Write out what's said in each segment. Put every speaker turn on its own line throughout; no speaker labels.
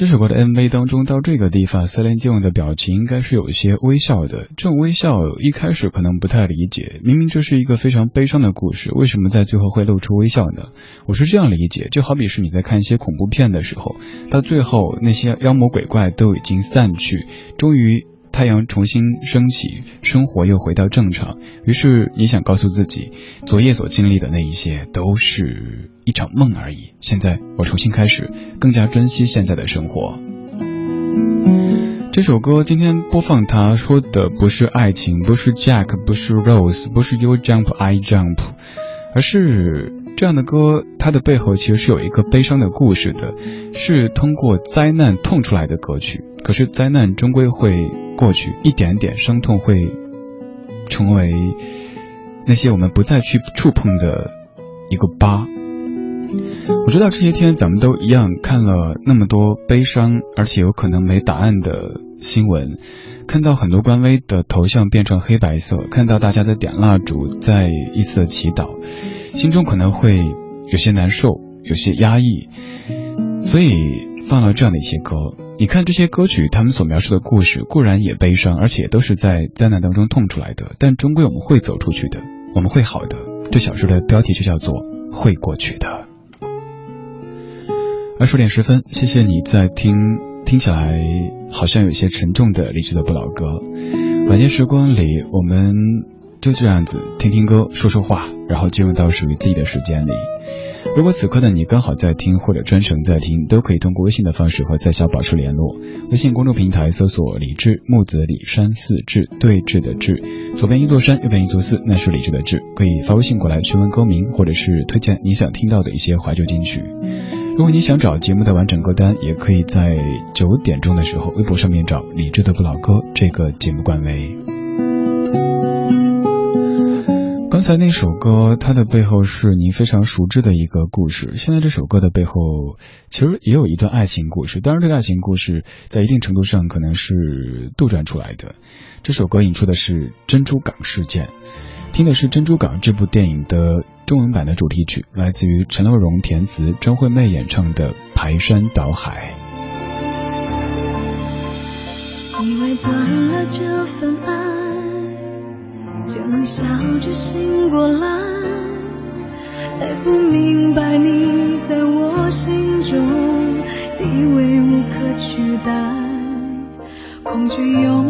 这首歌的 MV 当中，到这个地方，Celine Dion 的表情应该是有一些微笑的。这种微笑一开始可能不太理解，明明这是一个非常悲伤的故事，为什么在最后会露出微笑呢？我是这样理解，就好比是你在看一些恐怖片的时候，到最后那些妖魔鬼怪都已经散去，终于。太阳重新升起，生活又回到正常。于是你想告诉自己，昨夜所经历的那一些都是一场梦而已。现在我重新开始，更加珍惜现在的生活。这首歌今天播放，它说的不是爱情，不是 Jack，不是 Rose，不是 You Jump I Jump，而是。这样的歌，它的背后其实是有一个悲伤的故事的，是通过灾难痛出来的歌曲。可是灾难终归会过去，一点点伤痛会成为那些我们不再去触碰的一个疤。我知道这些天咱们都一样看了那么多悲伤而且有可能没答案的新闻，看到很多官微的头像变成黑白色，看到大家在点蜡烛在一次的祈祷。心中可能会有些难受，有些压抑，所以放了这样的一些歌。你看这些歌曲，他们所描述的故事固然也悲伤，而且都是在灾难当中痛出来的，但终归我们会走出去的，我们会好的。这小说的标题就叫做《会过去的》。二十点十分，谢谢你在听，听起来好像有些沉重的励志的不老歌。晚间时光里，我们。就这样子听听歌，说说话，然后进入到属于自己的时间里。如果此刻的你刚好在听或者专程在听，都可以通过微信的方式和在下保持联络。微信公众平台搜索“李志木子李山寺志对峙的志”，左边一座山，右边一座寺，那是李志的志。可以发微信过来询问歌名，或者是推荐你想听到的一些怀旧金曲。如果你想找节目的完整歌单，也可以在九点钟的时候微博上面找李志的不老歌这个节目官微。刚才那首歌，它的背后是您非常熟知的一个故事。现在这首歌的背后，其实也有一段爱情故事。当然，这个爱情故事在一定程度上可能是杜撰出来的。这首歌引出的是珍珠港事件，听的是《珍珠港》这部电影的中文版的主题曲，来自于陈乐融填词、张惠妹演唱的《排山倒海》。
因为笑着醒过来，还不明白你在我心中地位无可取代，恐惧永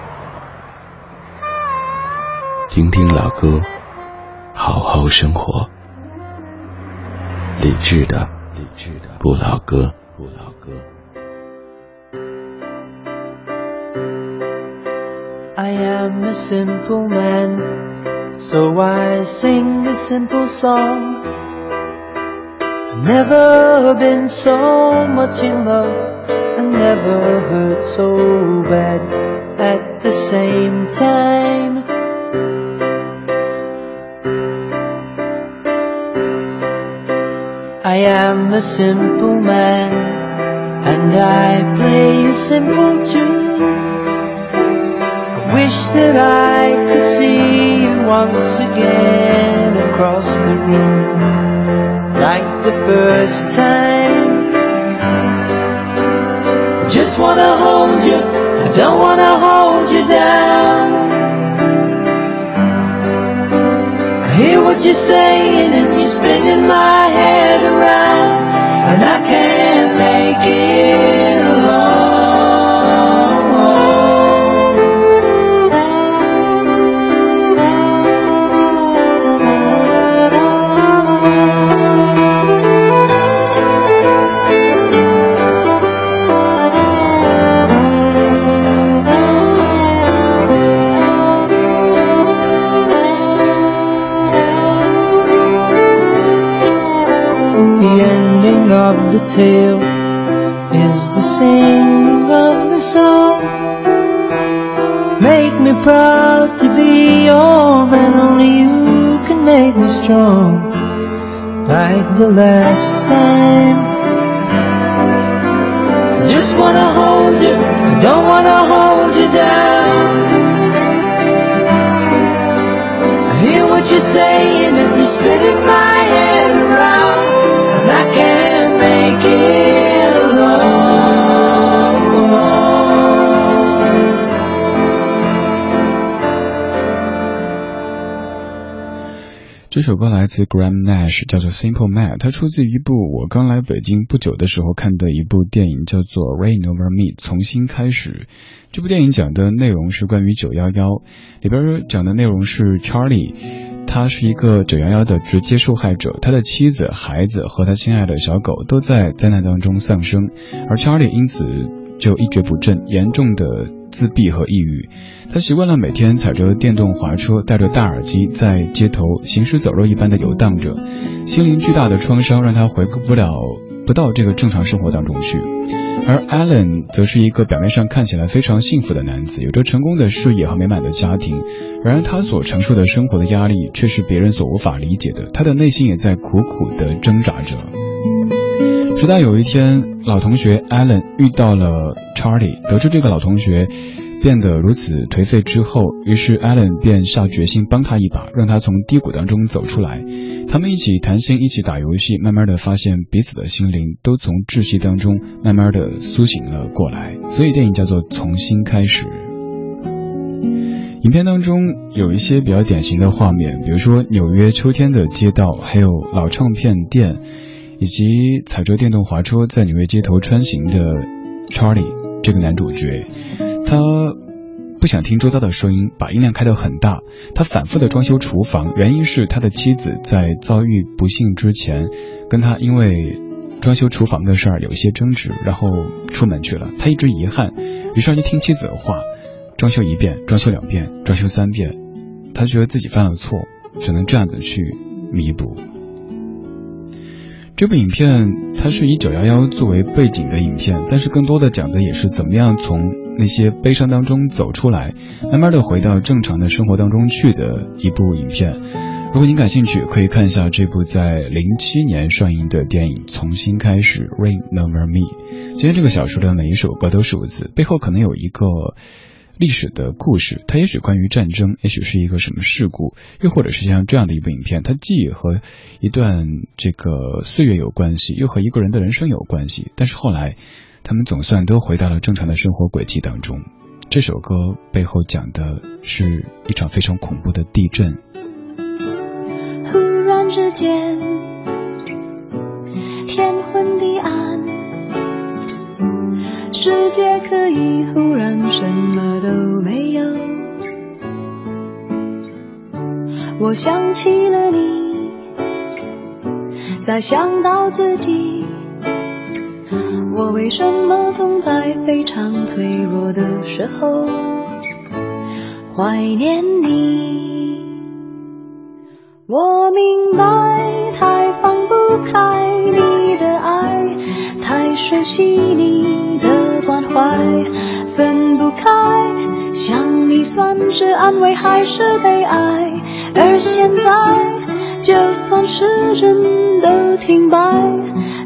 听听老歌，好好生活。理智的，理智的不老歌，不老歌。
I am a simple man, so I sing a simple song. Never been so much in love, I never hurt so bad at the same time. Am a simple man and I play a simple tune. I wish that I could see you once again across the room like the first time. I just wanna hold you, I don't wanna hold you down. Hear what you're saying and you're spinning my head around, and I can't make it of the tale is the singing of the song. Make me proud to be your man, only you can make me strong. Like the last time. I just wanna hold you, I don't wanna hold you down. I hear what you're saying and you're spinning my
这首歌来自 Graham Nash，叫做 Simple Man，它出自一部我刚来北京不久的时候看的一部电影，叫做 Rain Over Me，重新开始。这部电影讲的内容是关于九幺幺，里边讲的内容是 Charlie，他是一个九幺幺的直接受害者，他的妻子、孩子和他心爱的小狗都在灾难当中丧生，而查理因此就一蹶不振，严重的自闭和抑郁。他习惯了每天踩着电动滑车，戴着大耳机，在街头行尸走肉一般的游荡着，心灵巨大的创伤让他回顾不了不到这个正常生活当中去。而 Allen 则是一个表面上看起来非常幸福的男子，有着成功的事业和美满的家庭，然而他所承受的生活的压力却是别人所无法理解的，他的内心也在苦苦的挣扎着。直到有一天，老同学 Allen 遇到了 Charlie，得知这个老同学变得如此颓废之后，于是 Alan 便下决心帮他一把，让他从低谷当中走出来。他们一起谈心，一起打游戏，慢慢的发现彼此的心灵都从窒息当中慢慢的苏醒了过来。所以电影叫做《重新开始》。影片当中有一些比较典型的画面，比如说纽约秋天的街道，还有老唱片店。以及踩着电动滑车在纽约街头穿行的 Charlie 这个男主角，他不想听周遭的声音，把音量开得很大。他反复的装修厨房，原因是他的妻子在遭遇不幸之前，跟他因为装修厨房的事儿有一些争执，然后出门去了。他一直遗憾，于是就听妻子的话，装修一遍，装修两遍，装修三遍，他觉得自己犯了错，只能这样子去弥补。这部影片它是以九幺幺作为背景的影片，但是更多的讲的也是怎么样从那些悲伤当中走出来，慢慢的回到正常的生活当中去的一部影片。如果您感兴趣，可以看一下这部在零七年上映的电影《重新开始》（Rain Over Me）。今天这个小说的每一首歌都数字，背后可能有一个。历史的故事，它也许关于战争，也许是一个什么事故，又或者是像这样的一部影片，它既和一段这个岁月有关系，又和一个人的人生有关系。但是后来，他们总算都回到了正常的生活轨迹当中。这首歌背后讲的是一场非常恐怖的地震。
忽然之间，天昏地暗。世界可以忽然什么都没有。我想起了你，再想到自己，我为什么总在非常脆弱的时候怀念你？我明白，太放不开你的爱，太熟悉你的。关怀分不开，想你算是安慰还是悲哀？而现在，就算时针都停摆，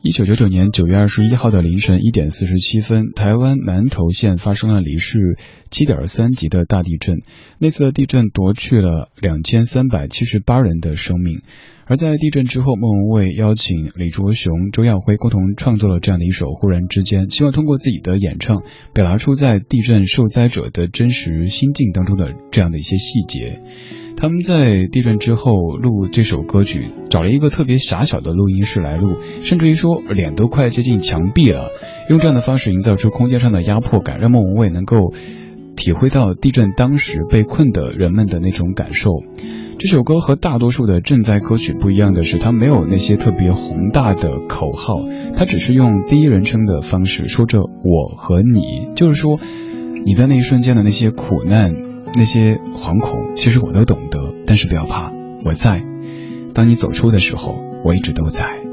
一
九九九年九月二十一号的凌晨一点四十七分，台湾南投县发生了离世七点三级的大地震。那次的地震夺去了两千三百七十八人的生命。而在地震之后，莫文蔚邀请李卓雄、周耀辉共同创作了这样的一首《忽然之间》，希望通过自己的演唱，表达出在地震受灾者的真实心境当中的这样的一些细节。他们在地震之后录这首歌曲，找了一个特别狭小的录音室来录，甚至于说脸都快接近墙壁了，用这样的方式营造出空间上的压迫感，让莫文蔚能够体会到地震当时被困的人们的那种感受。这首歌和大多数的赈灾歌曲不一样的是，它没有那些特别宏大的口号，它只是用第一人称的方式说着我和你，就是说你在那一瞬间的那些苦难。那些惶恐，其实我都懂得，但是不要怕，我在。当你走出的时候，我一直都在。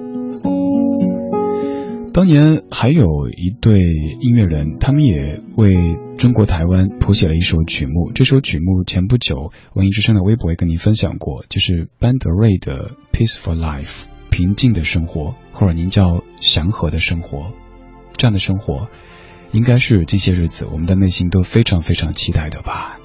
当年还有一对音乐人，他们也为中国台湾谱写了一首曲目。这首曲目前不久，文艺之声的微博也跟您分享过，就是班德瑞的《Peaceful Life》平静的生活，或者您叫祥和的生活，这样的生活，应该是这些日子我们的内心都非常非常期待的吧。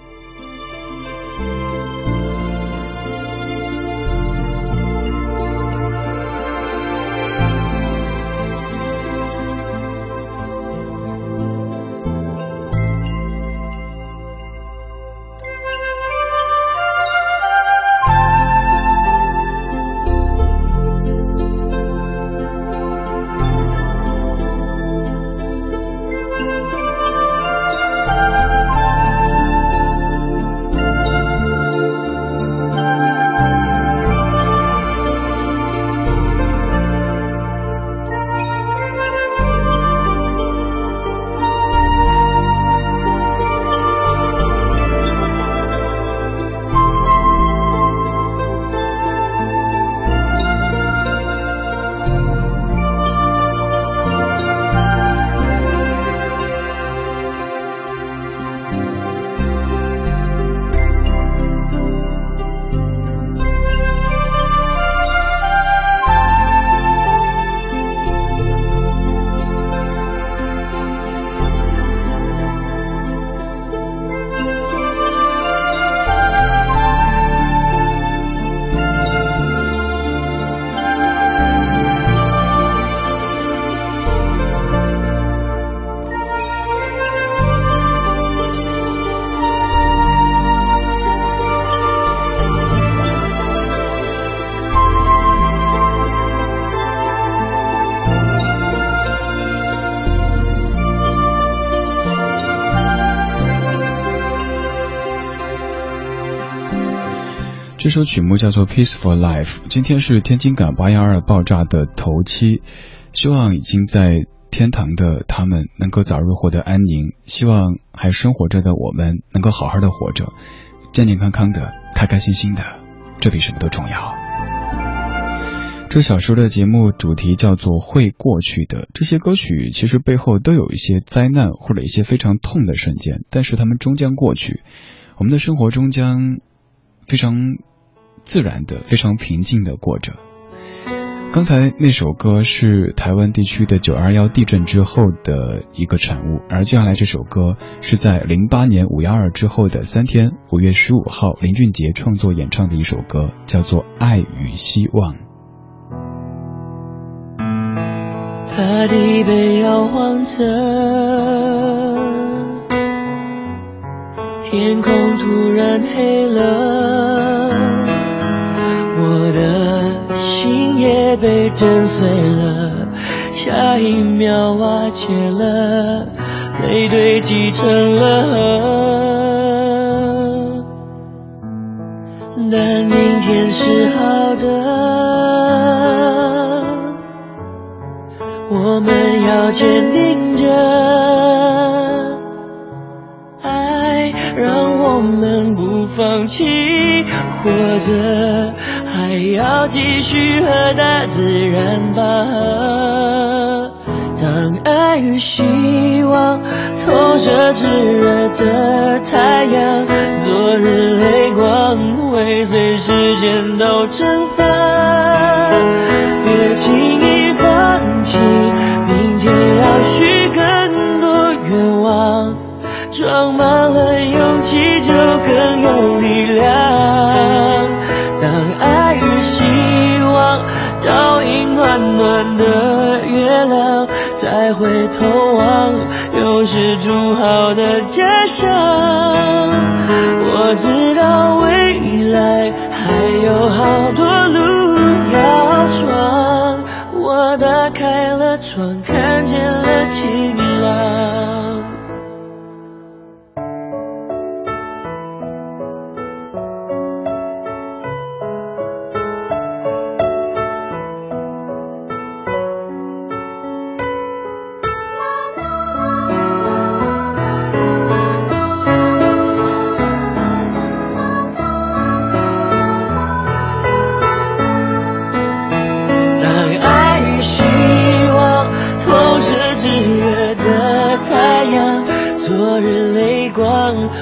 这首曲目叫做《Peaceful Life》。今天是天津港八幺二爆炸的头七，希望已经在天堂的他们能够早日获得安宁，希望还生活着的我们能够好好的活着，健健康康的，开开心心的，这比什么都重要。这小时的节目主题叫做“会过去的”。这些歌曲其实背后都有一些灾难或者一些非常痛的瞬间，但是他们终将过去，我们的生活终将非常。自然的，非常平静的过着。刚才那首歌是台湾地区的九二幺地震之后的一个产物，而接下来这首歌是在零八年五幺二之后的三天，五月十五号林俊杰创作演唱的一首歌，叫做《爱与希望》。
大地被摇晃着，天空突然黑了。心也被震碎了，下一秒瓦解了，泪堆积成了河。但明天是好的，我们要坚定着，爱让我们不放弃，活着。要继续和大自然拔河。当爱与希望投射炙热的太阳，昨日泪光会随时间都蒸发。别轻头望，又是筑好的家乡。我知道未来还有好多路要闯，我打开了窗，看见了晴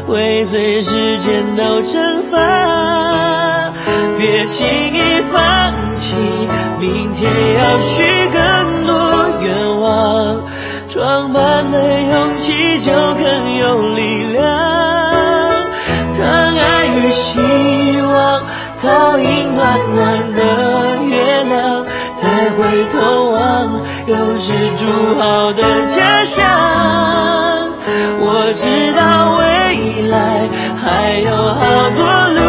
会随时间都蒸发，别轻易放弃，
明天要许更多愿望，装满了勇气就更有力量。当爱与希望倒映暖暖的月亮，再回头望，又是筑好的家乡。我知道未来还有好多路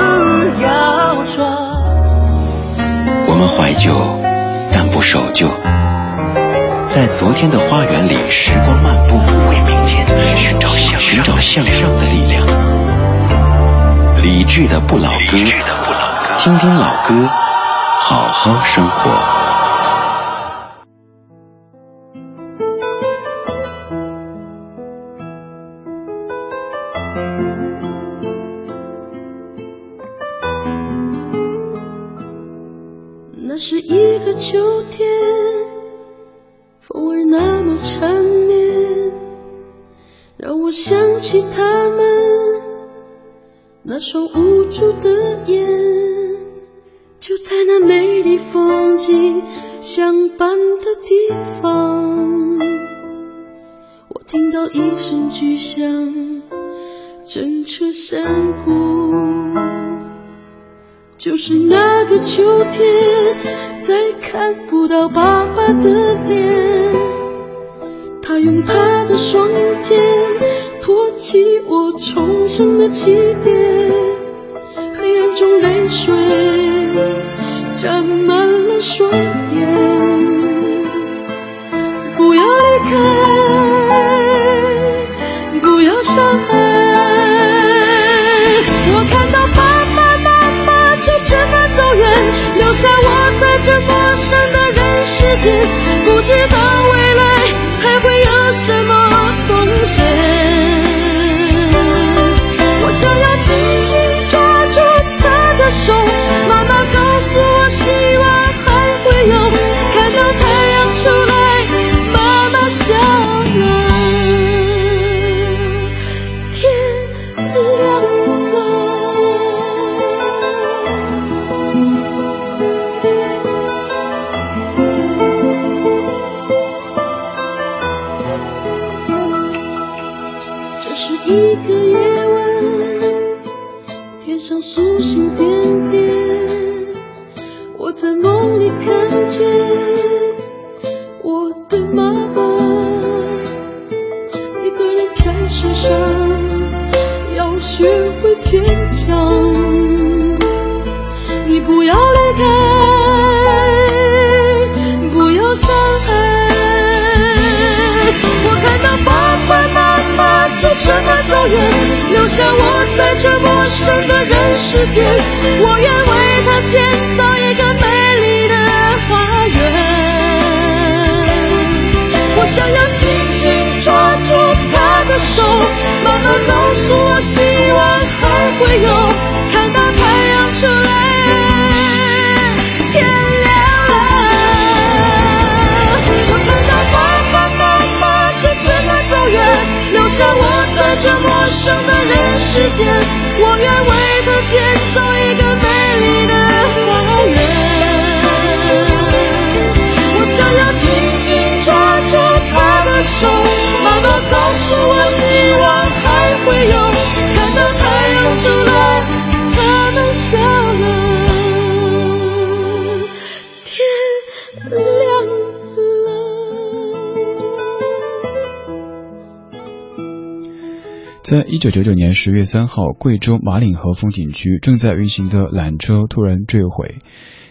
要闯。
我们怀旧，但不守旧，在昨天的花园里时光漫步，为明天寻找向寻找向上的力量。理智的不老歌，听听老歌，好好生活。
震彻山谷。就是那个秋天，再看不到爸爸的脸。他用他的双肩托起我重生的起点。黑暗中泪水沾满了双眼我愿
在一九九九年十月三号，贵州马岭河风景区正在运行的缆车突然坠毁。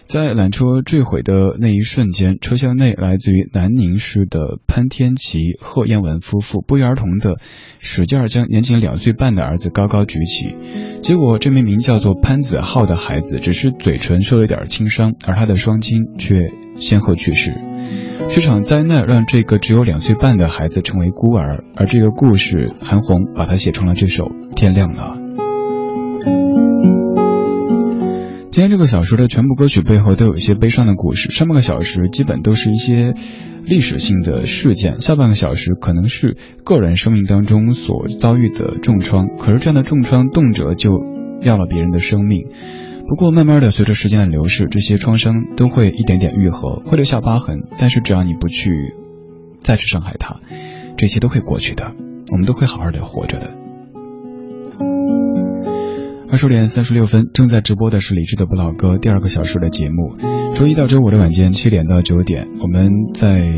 在缆车坠毁的那一瞬间，车厢内来自于南宁市的潘天琪、贺彦文夫妇不约而同的使劲儿将年仅两岁半的儿子高高举起。结果，这名名叫做潘子浩的孩子只是嘴唇受了点轻伤，而他的双亲却先后去世。这场灾难让这个只有两岁半的孩子成为孤儿，而这个故事，韩红把它写成了这首《天亮了》。今天这个小时的全部歌曲背后都有一些悲伤的故事，上半个小时基本都是一些历史性的事件，下半个小时可能是个人生命当中所遭遇的重创，可是这样的重创动辄就要了别人的生命。不过慢慢的，随着时间的流逝，这些创伤都会一点点愈合，会留下疤痕。但是只要你不去再去伤害它，这些都会过去的，我们都会好好的活着的。二十点三十六分，正在直播的是李志的不老歌第二个小时的节目。周一到周五的晚间七点到九点，我们在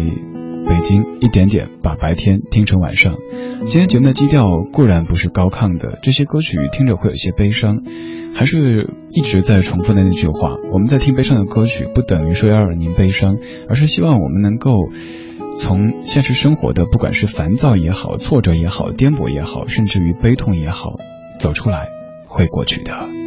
北京一点点把白天听成晚上。今天节目的基调固然不是高亢的，这些歌曲听着会有些悲伤，还是一直在重复的那句话：我们在听悲伤的歌曲，不等于说要让您悲伤，而是希望我们能够从现实生活的不管是烦躁也好、挫折也好、颠簸也好，甚至于悲痛也好，走出来。会过去的。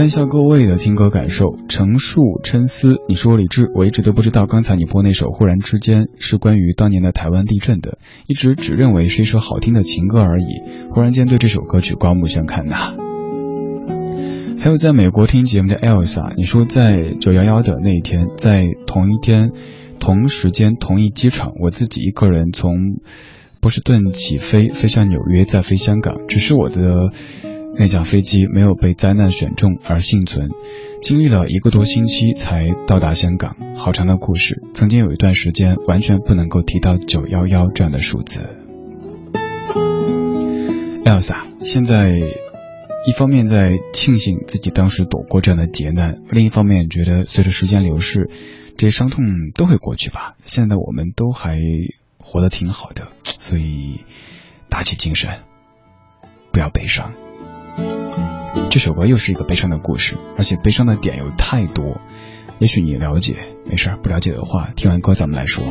看一下各位的听歌感受。成树琛思，你说李志，我一直都不知道刚才你播那首《忽然之间》是关于当年的台湾地震的，一直只认为是一首好听的情歌而已。忽然间对这首歌曲刮目相看呐。还有在美国听节目的 Elsa，你说在九幺幺的那一天，在同一天、同时间、同一机场，我自己一个人从。波士顿起飞，飞向纽约，再飞香港。只是我的那架飞机没有被灾难选中而幸存，经历了一个多星期才到达香港。好长的故事。曾经有一段时间，完全不能够提到九幺幺这样的数字。Elsa，现在一方面在庆幸自己当时躲过这样的劫难，另一方面觉得随着时间流逝，这些伤痛都会过去吧。现在我们都还。活得挺好的，所以打起精神，不要悲伤。这首歌又是一个悲伤的故事，而且悲伤的点有太多。也许你了解，没事儿不了解的话，听完歌咱们来说。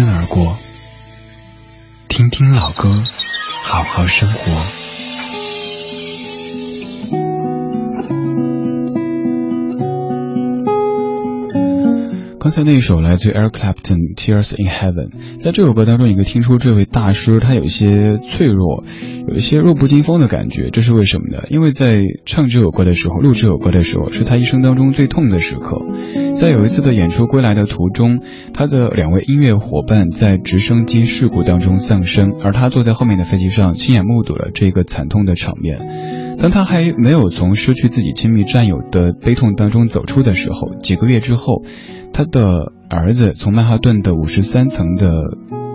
奔而过，听听老歌，好好生活。刚才那一首来自 Eric Clapton《Tears in Heaven》，在这首歌当中，你可以听出这位大师他有一些脆弱，有一些弱不禁风的感觉。这是为什么呢？因为在唱这首歌的时候，录这首歌的时候，是他一生当中最痛的时刻。在有一次的演出归来的途中，他的两位音乐伙伴在直升机事故当中丧生，而他坐在后面的飞机上，亲眼目睹了这个惨痛的场面。当他还没有从失去自己亲密战友的悲痛当中走出的时候，几个月之后，他的儿子从曼哈顿的五十三层的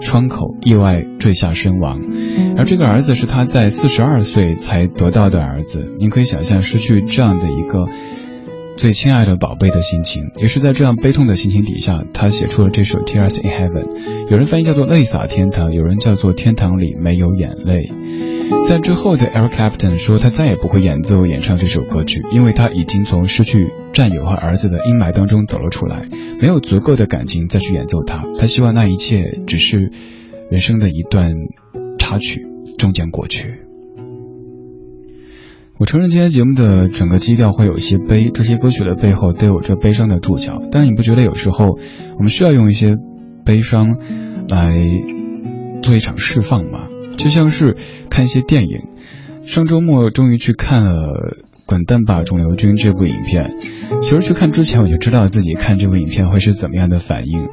窗口意外坠下身亡，而这个儿子是他在四十二岁才得到的儿子。您可以想象失去这样的一个最亲爱的宝贝的心情，也是在这样悲痛的心情底下，他写出了这首《Tears in Heaven》，有人翻译叫做《泪洒天堂》，有人叫做《天堂里没有眼泪》。在之后的 Eric Clapton 说，他再也不会演奏演唱这首歌曲，因为他已经从失去战友和儿子的阴霾当中走了出来，没有足够的感情再去演奏它。他希望那一切只是人生的一段插曲，终将过去。我承认今天节目的整个基调会有一些悲，这些歌曲的背后都有着悲伤的注脚。但是你不觉得有时候我们需要用一些悲伤来做一场释放吗？就像是看一些电影，上周末终于去看了《滚蛋吧，肿瘤君》这部影片。其实去看之前我就知道自己看这部影片会是怎么样的反应，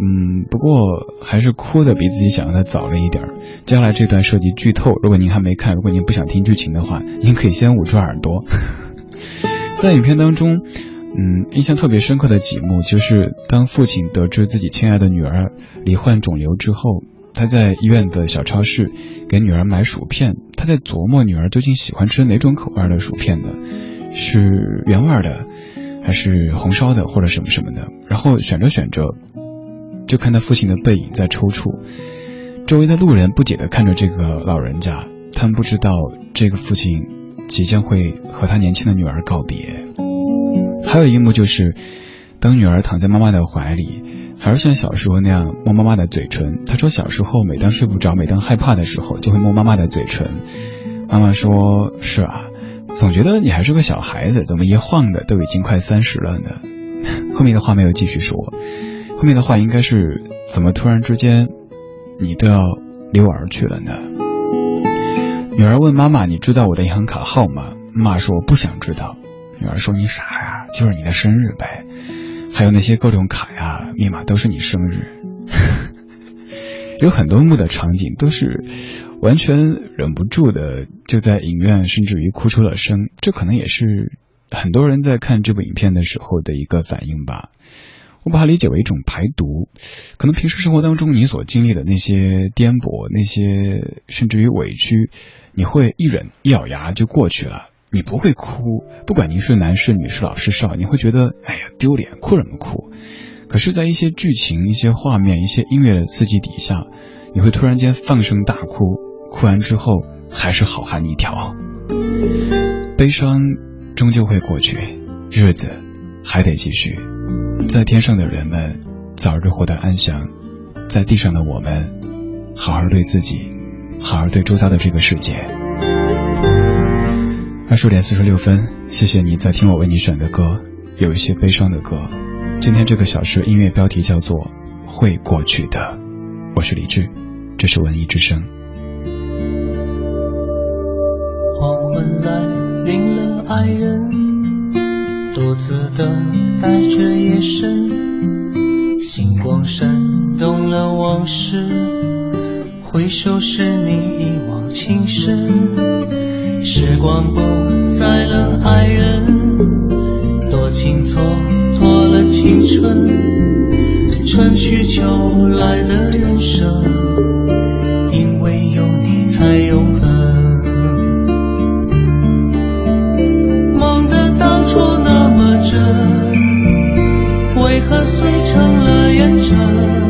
嗯，不过还是哭的比自己想象的早了一点接下来这段涉及剧透，如果您还没看，如果您不想听剧情的话，您可以先捂住耳朵。在影片当中，嗯，印象特别深刻的几幕就是当父亲得知自己亲爱的女儿罹患肿瘤之后。他在医院的小超市给女儿买薯片，他在琢磨女儿究竟喜欢吃哪种口味的薯片呢？是原味的，还是红烧的，或者什么什么的？然后选着选着，就看他父亲的背影在抽搐，周围的路人不解的看着这个老人家，他们不知道这个父亲即将会和他年轻的女儿告别。还有一幕就是，当女儿躺在妈妈的怀里。还是像小时候那样摸妈妈的嘴唇。他说小时候每当睡不着、每当害怕的时候，就会摸妈妈的嘴唇。妈妈说：“是啊，总觉得你还是个小孩子，怎么一晃的都已经快三十了呢？” 后面的话没有继续说，后面的话应该是怎么突然之间你都要离我而去了呢？女儿问妈妈：“你知道我的银行卡号吗？”妈妈说：“我不想知道。”女儿说：“你傻呀，就是你的生日呗。”还有那些各种卡呀、密码都是你生日，有很多幕的场景都是完全忍不住的，就在影院甚至于哭出了声。这可能也是很多人在看这部影片的时候的一个反应吧。我把它理解为一种排毒，可能平时生活当中你所经历的那些颠簸、那些甚至于委屈，你会一忍一咬牙就过去了。你不会哭，不管您是男是、女是、老是、少，你会觉得哎呀丢脸，哭什么哭？可是，在一些剧情、一些画面、一些音乐的刺激底下，你会突然间放声大哭，哭完之后还是好汉一条。悲伤终究会过去，日子还得继续。在天上的人们早日获得安详，在地上的我们，好好对自己，好好对周遭的这个世界。二十五点四十六分，谢谢你在听我为你选的歌，有一些悲伤的歌。今天这个小时音乐标题叫做《会过去的》，我是李志，这是文艺之声。
黄昏来临了，爱人独自等待着夜深，星光闪动了往事，回首是你一往情深。时光不再了，爱人，多情蹉跎了青春，春去秋来的人生，因为有你才永恒。梦的当初那么真，为何碎成了烟尘？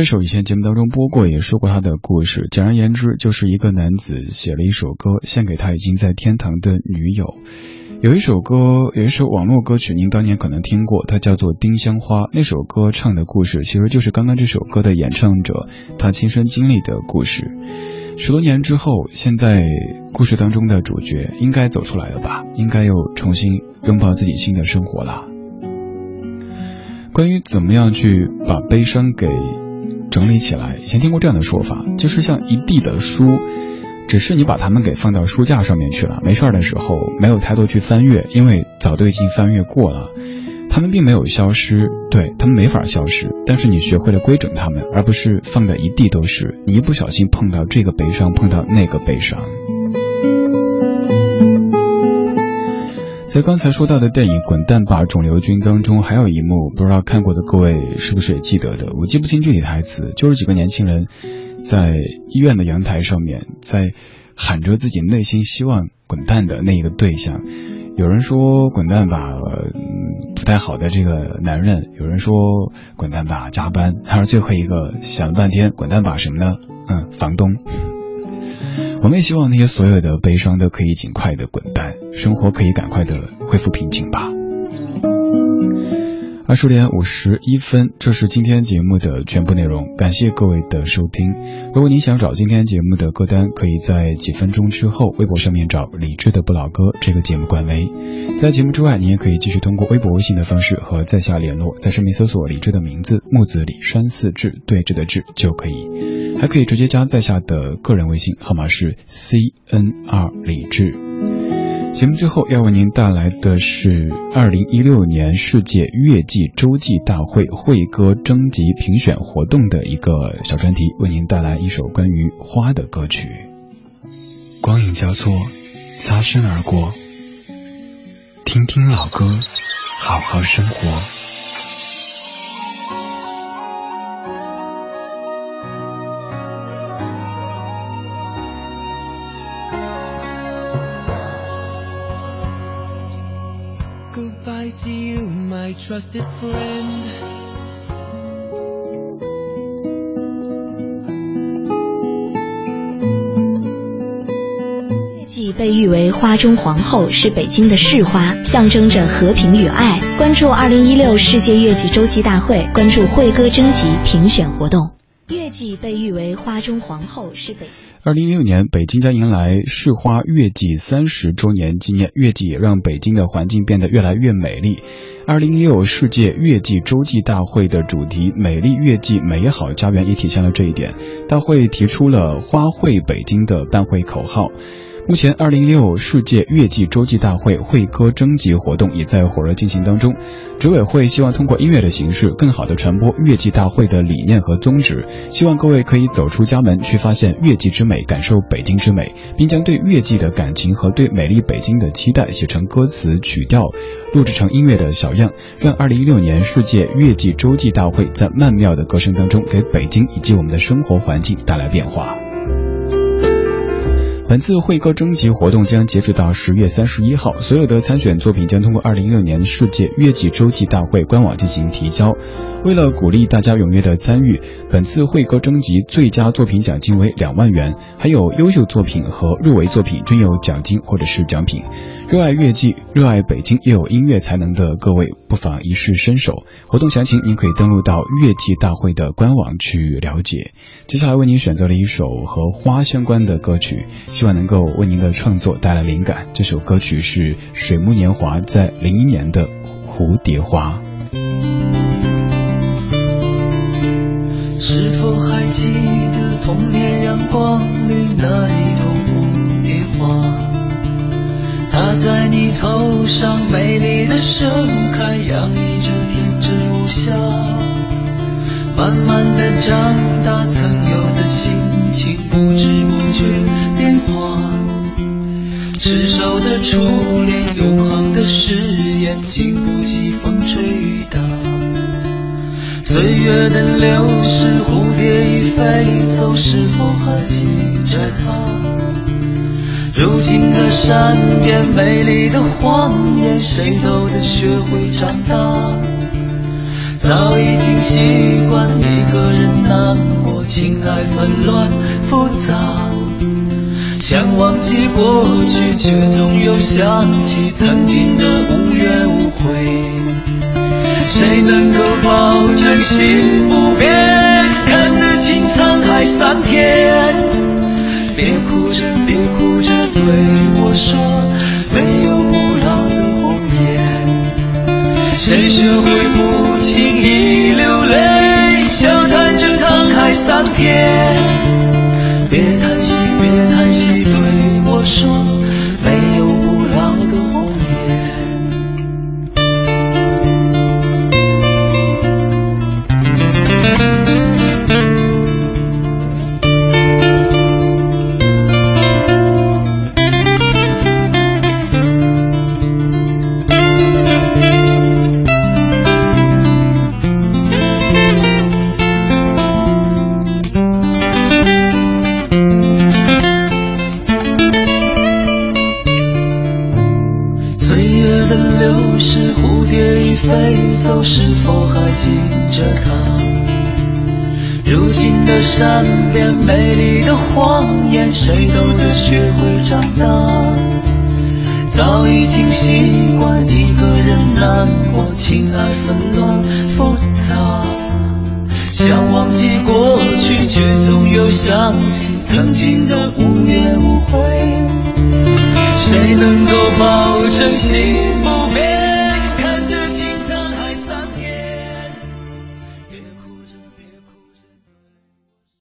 这
首以前节目当中播过，也说过他的故事。简而言之，就是一个男子写了一首歌，献给他已经在天堂的女友。有一首歌，有一首网络歌曲，您当年可能听过，它叫做《丁香花》。那首歌唱的故事，其实就是刚刚这首歌的演唱者他亲身经历的故事。十多年之后，现在故事当中的主角应该走出来了吧？应该又重新拥抱自己新的生活了。关于怎么样去把悲伤给整理起来，以前听过这样的说法，就是像一地的书，只是你把它们给放到书架上面去了，没事儿的时候没有太多去翻阅，因为早都已经翻阅过了。它们并没有消失，对它们没法消失，但是你学会了规整它们，而不是放的一地都是。你一不小心碰到这个悲伤，碰到那个悲伤。在刚才说到的电影《滚蛋吧，肿瘤君》当中，还有一幕，不知道看过的各位是不是也记得的？我记不清具体台词，就是几个年轻人在医院的阳台上面，在喊着自己内心希望滚蛋的那一个对象。有人说滚蛋吧，嗯，不太好的这个男人；有人说滚蛋吧，加班；还有最后一个想了半天，滚蛋吧什么呢？嗯，房东。我们也希望那些所有的悲伤都可以尽快的滚蛋，生活可以赶快的恢复平静吧。二十点五十一分，这是今天节目的全部内容。感谢各位的收听。如果您想找今天节目的歌单，可以在几分钟之后微博上面找李志的不老歌这个节目官微。在节目之外，您也可以继续通过微博、微信的方式和在下联络，在上面搜索李志的名字木子李山寺志对峙的志就可以，还可以直接加在下的个人微信号码是 C N R 李志。节目最后要为您带来的是二零一六年世界月季洲际大会会歌征集评选活动的一个小专题，为您带来一首关于花的歌曲。光影交错，擦身而过，听听老歌，好好生活。
Trusted friend.
月季被誉为花中皇后，是北京的市花，象征着和平与爱。关注二零一六世界月季洲际大会，关注会歌征集评选活动。月季被誉为花中皇后，是北京。
二零一六年，北京将迎来市花月季三十周年纪念，月季也让北京的环境变得越来越美丽。二零一六世界月季洲际大会的主题“美丽月季，美好家园”也体现了这一点。大会提出了“花卉北京”的办会口号。目前，二零一六世界月季洲际大会会歌征集活动也在火热进行当中。执委会希望通过音乐的形式，更好的传播月季大会的理念和宗旨。希望各位可以走出家门，去发现月季之美，感受北京之美，并将对月季的感情和对美丽北京的期待写成歌词曲调，录制成音乐的小样，让二零一六年世界月季洲际大会在曼妙的歌声当中，给北京以及我们的生活环境带来变化。本次会歌征集活动将截止到十月三十一号，所有的参选作品将通过二零一六年世界乐季洲际大会官网进行提交。为了鼓励大家踊跃的参与，本次会歌征集最佳作品奖金为两万元，还有优秀作品和入围作品均有奖金或者是奖品。热爱乐季、热爱北京又有音乐才能的各位，不妨一试身手。活动详情您可以登录到乐季大会的官网去了解。接下来为您选择了一首和花相关的歌曲。希望能够为您的创作带来灵感。这首歌曲是水木年华在零一年的《蝴蝶花》。
是否还记得童年阳光里那一朵蝴蝶花？它在你头上美丽的盛开，洋溢着天真无瑕。慢慢的长大，曾有的心情不知不觉变化。执手的初恋，永恒的誓言，经不起风吹雨打。岁月的流逝，蝴蝶已飞走，是否还记着它？如今的山巅，美丽的谎言，谁都得学会长大。早已经习惯一个人难过，情爱纷乱复杂。想忘记过去，却总又想起曾经的无怨无悔。谁能够保证心不变，看得清沧海桑田？别哭着，别哭着，对我说，没有不老的红颜。谁学会海